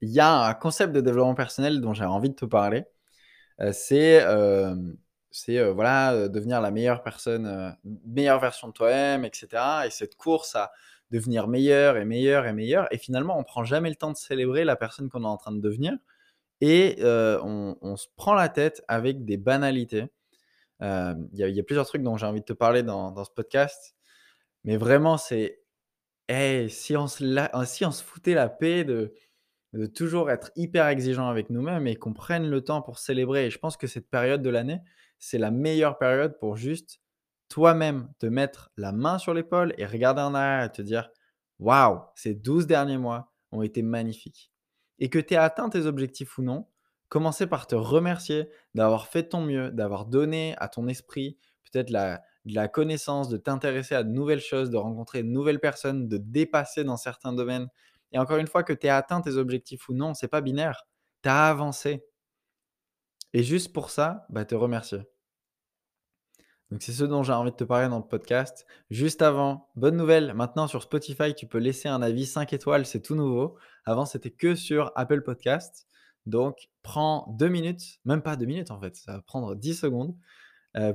Il y a un concept de développement personnel dont j'ai envie de te parler. Euh, c'est euh, euh, voilà devenir la meilleure personne, meilleure version de toi-même, etc. Et cette course à devenir meilleur et meilleur et meilleur. Et finalement, on prend jamais le temps de célébrer la personne qu'on est en train de devenir. Et on, se prend la tête avec des banalités. Il y, a plusieurs trucs dont j'ai envie de te parler dans, dans ce podcast. Mais vraiment, c'est hey, si, on se si on se foutait la paix de, de toujours être hyper exigeant avec nous-mêmes et qu'on prenne le temps pour célébrer. Et je pense que cette période de l'année, c'est la meilleure période pour juste toi-même te mettre la main sur l'épaule et regarder en arrière et te dire Waouh, ces 12 derniers mois ont été magnifiques. Et que tu aies atteint tes objectifs ou non, commencer par te remercier d'avoir fait ton mieux, d'avoir donné à ton esprit peut-être de la connaissance, de t'intéresser à de nouvelles choses, de rencontrer de nouvelles personnes, de dépasser dans certains domaines et encore une fois, que tu aies atteint tes objectifs ou non, c'est pas binaire. Tu as avancé. Et juste pour ça, bah, te remercier. Donc c'est ce dont j'ai envie de te parler dans le podcast. Juste avant, bonne nouvelle, maintenant sur Spotify, tu peux laisser un avis 5 étoiles, c'est tout nouveau. Avant, c'était que sur Apple Podcast. Donc prends deux minutes, même pas deux minutes en fait, ça va prendre 10 secondes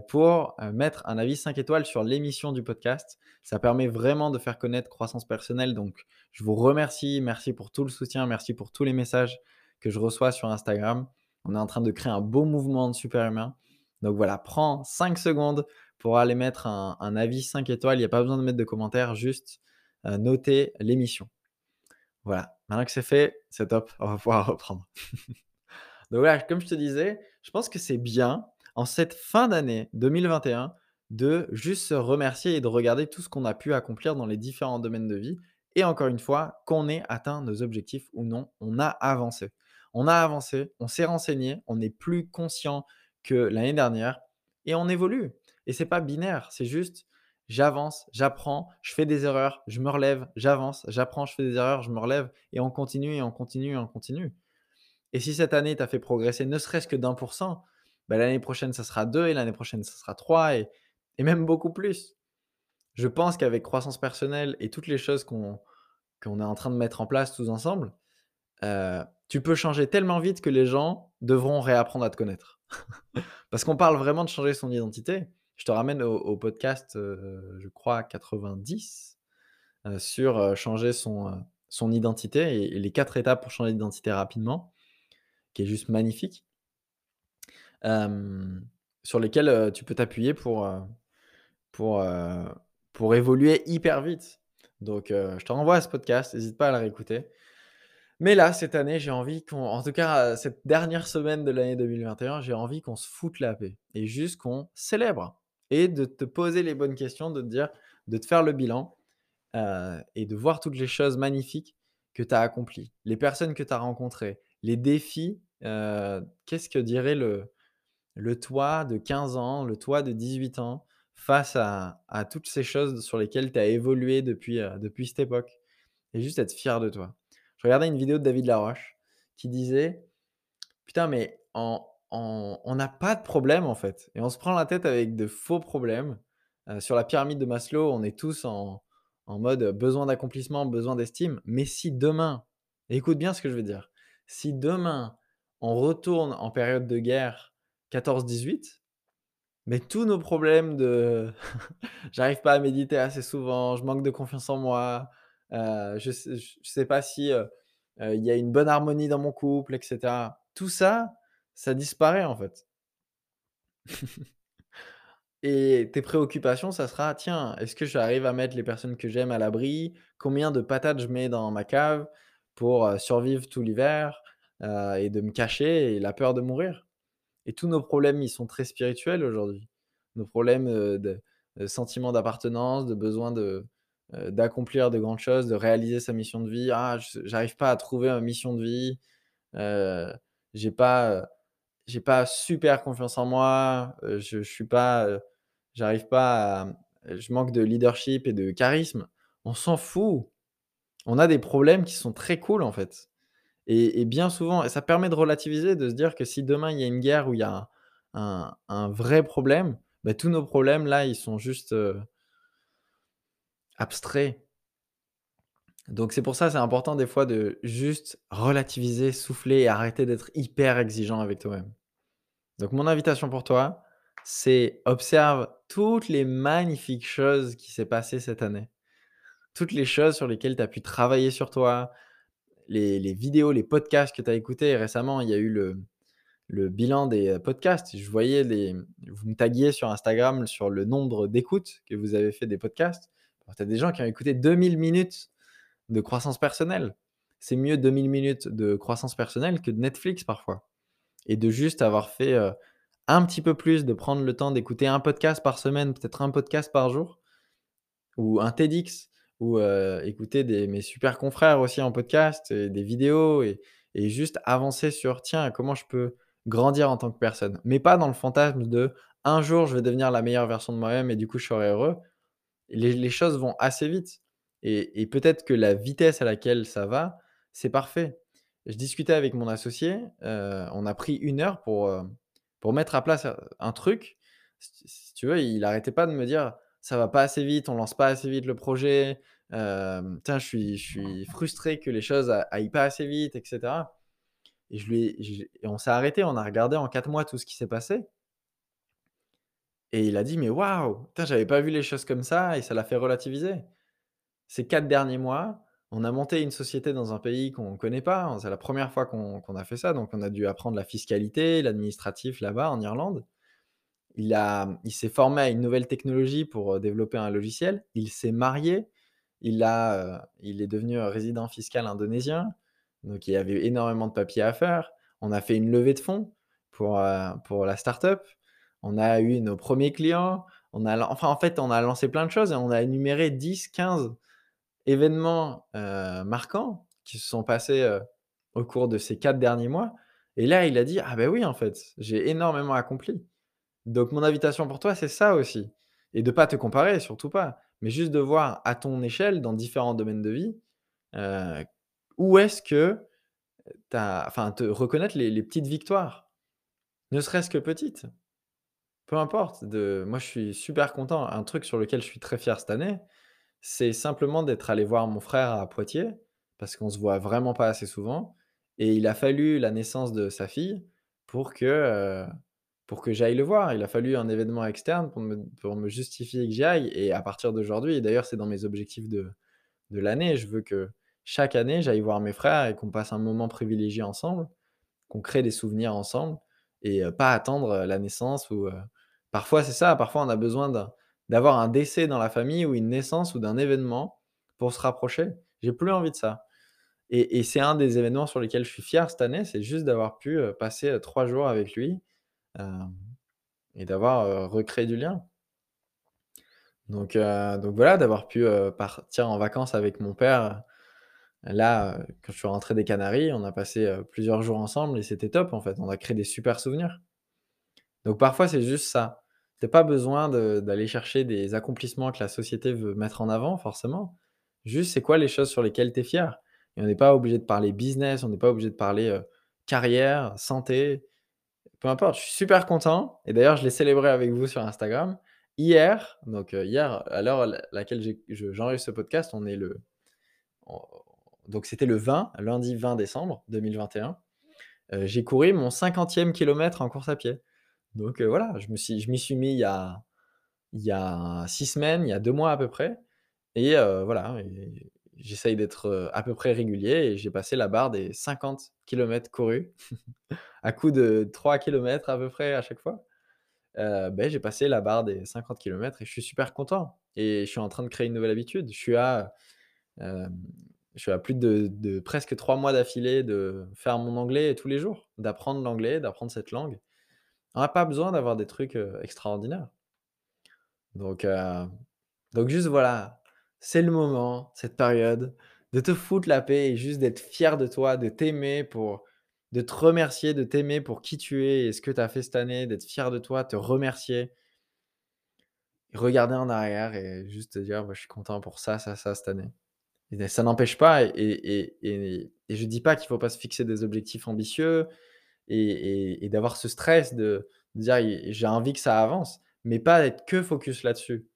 pour euh, mettre un avis 5 étoiles sur l'émission du podcast. Ça permet vraiment de faire connaître croissance personnelle. Donc, je vous remercie. Merci pour tout le soutien. Merci pour tous les messages que je reçois sur Instagram. On est en train de créer un beau mouvement de super humain. Donc voilà, prends 5 secondes pour aller mettre un, avis 5 étoiles. Il n'y a pas besoin de mettre de commentaires, juste euh, noter l'émission. Voilà, maintenant que c'est fait, c'est top. On va pouvoir reprendre. Donc voilà, comme je te disais, je pense que c'est bien en cette fin d'année 2021 de juste se remercier et de regarder tout ce qu'on a pu accomplir dans les différents domaines de vie. Et encore une fois, qu'on ait atteint nos objectifs ou non, on a avancé. On a avancé, on s'est renseigné, on est plus conscient que l'année dernière et on évolue. Et c'est pas binaire, c'est juste j'avance, j'apprends, je fais des erreurs, je me relève, j'avance, j'apprends, je fais des erreurs, je me relève et on continue et on continue et on continue. Et si cette année t'a fait progresser ne serait-ce que d'un pour cent, bah, l'année prochaine, ça sera 2 et l'année prochaine, ça sera 3 et, même beaucoup plus. Je pense qu'avec croissance personnelle et toutes les choses qu'on qu'on est en train de mettre en place tous ensemble, euh, tu peux changer tellement vite que les gens devront réapprendre à te connaître. Parce qu'on parle vraiment de changer son identité. Je te ramène au, podcast, euh, je crois, 90, euh, sur changer son, son identité et, et, les quatre étapes pour changer d'identité rapidement, qui est juste magnifique sur lesquels tu peux t'appuyer pour, pour, pour évoluer hyper vite. Donc, je te renvoie à ce podcast, n'hésite pas à le réécouter. Mais là, cette année, j'ai envie qu'on, en tout cas, cette dernière semaine de l'année 2021, j'ai envie qu'on se foute la paix et juste qu'on célèbre et de te poser les bonnes questions, de te dire, de te faire le bilan et de voir toutes les choses magnifiques que tu as accomplies, les personnes que tu as rencontrées, les défis. Qu'est-ce que dirait le, le toi de 15 ans, le toi de 18 ans, face à, toutes ces choses sur lesquelles tu as évolué depuis, euh, depuis cette époque. Et juste être fier de toi. Je regardais une vidéo de David Laroche qui disait Putain, mais on n'a pas de problème en fait. Et on se prend la tête avec de faux problèmes. Euh, sur la pyramide de Maslow, on est tous en, en mode besoin d'accomplissement, besoin d'estime. Mais si demain, écoute bien ce que je veux dire, si demain on retourne en période de guerre 14-18, mais tous nos problèmes de j'arrive pas à méditer assez souvent, je manque de confiance en moi, euh, je, sais, sais pas si euh, euh, il y a une bonne harmonie dans mon couple, etc. Tout ça, ça disparaît en fait. Et tes préoccupations, ça sera tiens, est-ce que j'arrive à mettre les personnes que j'aime à l'abri? Combien de patates je mets dans ma cave pour survivre tout l'hiver et de me cacher et la peur de mourir? Et tous nos problèmes, ils sont très spirituels aujourd'hui. Nos problèmes de, sentiment d'appartenance, de besoin de, d'accomplir de grandes choses, de réaliser sa mission de vie. Ah, j'arrive pas à trouver ma mission de vie. j'ai pas, j'ai pas super confiance en moi, je suis pas, j'arrive pas je manque de leadership et de charisme. On s'en fout. On a des problèmes qui sont très cool, en fait et bien souvent ça permet de relativiser, de se dire que si demain il y a une guerre où il y a un vrai problème, bah, tous nos problèmes là, ils sont juste, abstraits. Donc c'est pour ça, c'est important des fois de juste relativiser, souffler et arrêter d'être hyper exigeant avec toi-même. Donc mon invitation pour toi, c'est observe toutes les magnifiques choses qui s'est passées cette année. Toutes les choses sur lesquelles tu as pu travailler sur toi, les vidéos, les podcasts que tu as écoutés. Récemment, il y a eu le le bilan des, heu, podcasts. Je voyais les vous me taguiez sur Instagram sur le nombre d'écoutes que vous avez fait des podcasts. Tu as des gens qui ont écouté 2000 minutes de croissance personnelle. C'est mieux 2000 minutes de croissance personnelle que de Netflix parfois et de juste avoir fait, heu, un petit peu plus, de prendre le temps d'écouter un podcast par semaine, peut-être un podcast par jour ou un TEDx ou, écouter des mes super confrères aussi en podcast et des vidéos et juste avancer sur: «Tiens, comment je peux grandir en tant que personne?» mais pas dans le fantasme de: «Un jour, je vais devenir la meilleure version de moi-même et du coup, je serai heureux». Les choses vont assez vite et peut-être que la vitesse à laquelle ça va, c'est parfait. Je discutais avec mon associé, on a pris une heure pour, pour mettre à place, un truc. Si si tu veux, il arrêtait pas de me dire: «Ça va pas assez vite, on lance pas assez vite le projet, tiens, je suis frustré que les choses aillent pas assez vite» et cetera et on s'est arrêté, on a regardé en 4 mois tout ce qui s'est passé et il a dit: «Mais waouh! J'avais pas vu les choses comme ça» et ça l'a fait relativiser. Ces 4 derniers mois, on a monté une société dans un pays qu'on connaît pas. C'est la première fois qu'on a fait ça, donc on a dû apprendre la fiscalité, l'administratif là-bas en Irlande. Il a il s'est formé à une nouvelle technologie pour, heu, développer un logiciel. Il s'est marié. Il a, heu, il est devenu, heu, résident fiscal indonésien, donc il y avait énormément de papiers à faire. On a fait une levée de fonds pour, pour la start-up. On a eu nos premiers clients. On a enfin, en fait, on a lancé plein de choses et on a énuméré 10-15 événements, heu, marquants qui se sont passés, au cours de ces 4 derniers mois et là, il a dit: «Ah ben oui, en fait, j'ai énormément accompli». Donc mon invitation pour toi, c'est ça aussi. Et de pas te comparer, surtout pas, mais juste de voir à ton échelle, dans différents domaines de vie, heu, où est-ce que tu as enfin, te reconnaître les petites victoires, ne serait-ce que petites, peu importe de moi, je suis super content. Un truc sur lequel je suis très fier cette année, c'est simplement d'être allé voir mon frère à Poitiers, parce qu'on se voit vraiment pas assez souvent et il a fallu la naissance de sa fille pour que, heu, pour que j'aille le voir. Il a fallu un événement externe pour me pour me justifier que j'y aille et à partir d'aujourd'hui d'ailleurs c'est dans mes objectifs de de l'année, je veux que chaque année, j'aille voir mes frères et qu'on passe un moment privilégié ensemble, qu'on crée des souvenirs ensemble et heu, pas attendre, heu, la naissance ou, heu parfois c'est ça, parfois on a besoin D'avoir un décès dans la famille ou une naissance ou d'un événement pour se rapprocher. J'ai plus envie de ça et et c'est un des événements sur lesquels je suis fier cette année, c'est juste d'avoir pu, passer, 3 jours avec lui, et d'avoir, heu, recréé du lien. Donc heu, donc voilà, d'avoir pu, partir en vacances avec mon père, là, quand je suis rentré des Canaries, on a passé, plusieurs jours ensemble et c'était top en fait. On a créé des super souvenirs. Donc parfois, c'est juste ça. Tu pas besoin d'aller chercher des accomplissements que la société veut mettre en avant forcément. Juste, c'est quoi les choses sur lesquelles tu es fier? Et on n'est pas obligé de parler business, on n'est pas obligé de parler, carrière, santé, peu importe. Je suis super content et d'ailleurs, je l'ai célébré avec vous sur Instagram. Hier, donc heu, hier, à l'heure à la laquelle j'enregistre ce podcast, on est le on donc c'était le 20, lundi 20 décembre 2021. Heu, j'ai couru mon 50e kilomètre en course à pied. Donc heu, voilà, je m'y suis mis il y a il y a 6 semaines, il y a 2 mois à peu près et voilà j'essaye d'être, à peu près régulier et j'ai passé la barre des 50 kilomètres courus à coup de 3 kilomètres à peu près à chaque fois. Beh, j'ai passé la barre des 50 kilomètres et je suis super content et je suis en train de créer une nouvelle habitude. Je suis à, je suis à plus de presque 3 mois d'affilée de faire mon anglais tous les jours, d'apprendre l'anglais, d'apprendre cette langue. On n'a pas besoin d'avoir des trucs, extraordinaires. Donc donc juste voilà, c'est le moment, cette période, de te foutre la paix et juste d'être fier de toi, de t'aimer pour de te remercier, de t'aimer pour qui tu es et ce que tu as fait cette année, d'être fier de toi, te remercier. Regarder en arrière et juste te dire: «Bah, je suis content pour ça, ça, ça cette année». Ça n'empêche pas et et et je dis pas qu'il faut pas se fixer des objectifs ambitieux et d'avoir ce stress de de dire: «J'ai envie que ça avance», mais pas être que focus là-dessus.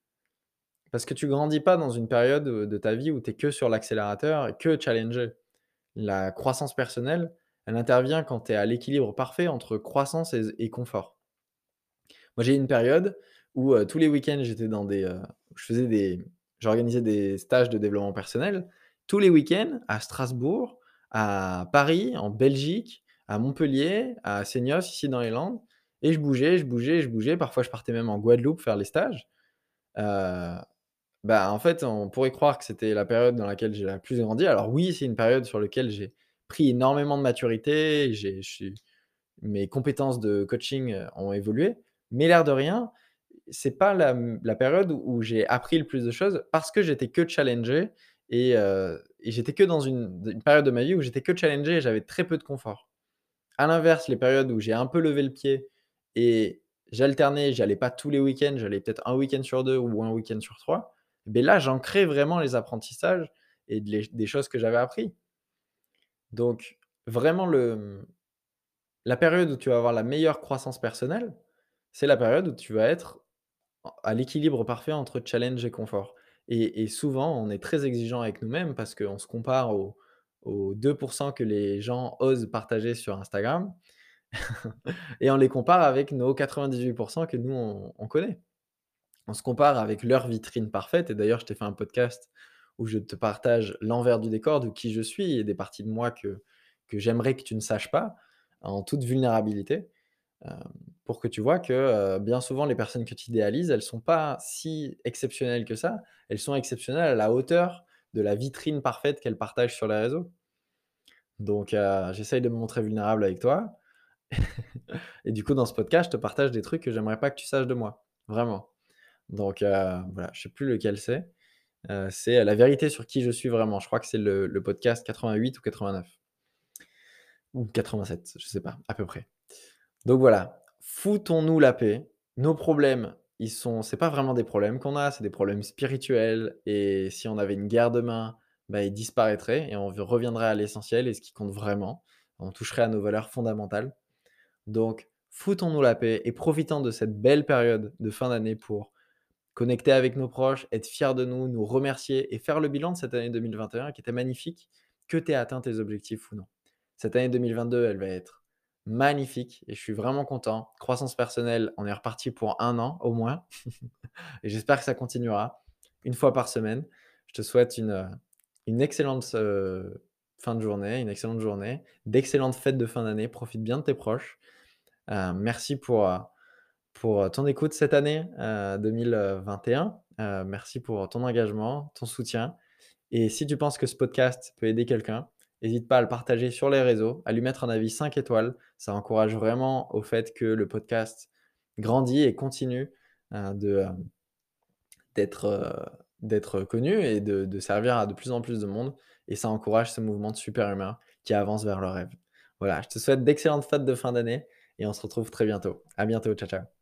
Parce que tu grandis pas dans une période, de ta vie où tu es que sur l'accélérateur que challenger. La croissance personnelle, elle intervient quand tu es à l'équilibre parfait entre croissance et confort. Moi, j'ai eu une période où, tous les week-ends, j'étais dans des, je faisais des j'organisais des stages de développement personnel. Tous les week-ends à Strasbourg, à Paris, en Belgique, à Montpellier, à Seignos, ici dans les Landes et je bougeais, je bougeais, je bougeais. Parfois, je partais même en Guadeloupe faire les stages. Bah, en fait, on pourrait croire que c'était la période dans laquelle j'ai la plus grandi. Alors oui, c'est une période sur lequel j'ai pris énormément de maturité, j'ai mes compétences de coaching, ont évolué, mais l'air de rien, c'est pas la, période où j'ai appris le plus de choses parce que j'étais que challengé et j'étais que dans une période de ma vie où j'étais que challengé et j'avais très peu de confort. À l'inverse, les périodes où j'ai un peu levé le pied et j'alternais, j'allais pas tous les week-ends, j'allais peut-être un week-end sur 2 ou un week-end sur 3, beh, là, j'ancrais vraiment les apprentissages et des choses que j'avais appris. Donc vraiment le, la période où tu vas avoir la meilleure croissance personnelle, c'est la période où tu vas être à l'équilibre parfait entre challenge et confort. Et souvent, on est très exigeant avec nous-mêmes parce qu'on se compare aux aux 2% que les gens osent partager sur Instagram et on les compare avec nos 98% que nous on connaît. On se compare avec leur vitrine parfaite et d'ailleurs, je t'ai fait un podcast où je te partage l'envers du décor de qui je suis et des parties de moi que que j'aimerais que tu ne saches pas, en toute vulnérabilité. Hem, pour que tu vois que, heu, bien souvent les personnes que tu idéalises, elles sont pas si exceptionnelles que ça. Elles sont exceptionnelles à la hauteur de la vitrine parfaite qu'elles partagent sur les réseaux. Donc heu, j'essaye de me montrer vulnérable avec toi et du coup, dans ce podcast, je te partage des trucs que j'aimerais pas que tu saches de moi, vraiment. Donc heu, voilà, je sais plus lequel c'est. Heu, c'est la vérité sur qui je suis vraiment. Je crois que c'est le le podcast 88 ou 89 ou 87, je sais pas, à peu près. Donc voilà, foutons-nous la paix. Nos problèmes, ils sont c'est pas vraiment des problèmes qu'on a, c'est des problèmes spirituels et si on avait une guerre demain, bah, ils disparaîtraient et on reviendrait à l'essentiel et ce qui compte vraiment. On toucherait à nos valeurs fondamentales. Donc foutons-nous la paix et profitons de cette belle période de fin d'année pour connecter avec nos proches, être fiers de nous, nous remercier et faire le bilan de cette année 2021 qui était magnifique, que tu aies atteint tes objectifs ou non. Cette année 2022, elle va être magnifique et je suis vraiment content. Croissance personnelle, on est reparti pour un an au moins et j'espère que ça continuera une fois par semaine. Je te souhaite une, euh, excellente euh, fin de journée, une excellente journée, d'excellentes fêtes de fin d'année. Profite bien de tes proches. Euh, merci pour, pour ton écoute cette année 2021. merci pour ton engagement, ton soutien. Et si tu penses que ce podcast peut aider quelqu'un, N'hésite pas à le partager sur les réseaux, à lui mettre un avis 5 étoiles. Ça encourage vraiment au fait que le podcast grandit et continue euh, euh, d'être, euh, connu et de, servir à de plus en plus de monde. Et ça encourage ce mouvement de super humain qui avance vers le rêve. Voilà, je te souhaite d'excellentes fêtes de fin d'année et on se retrouve très bientôt. À bientôt, ciao ciao.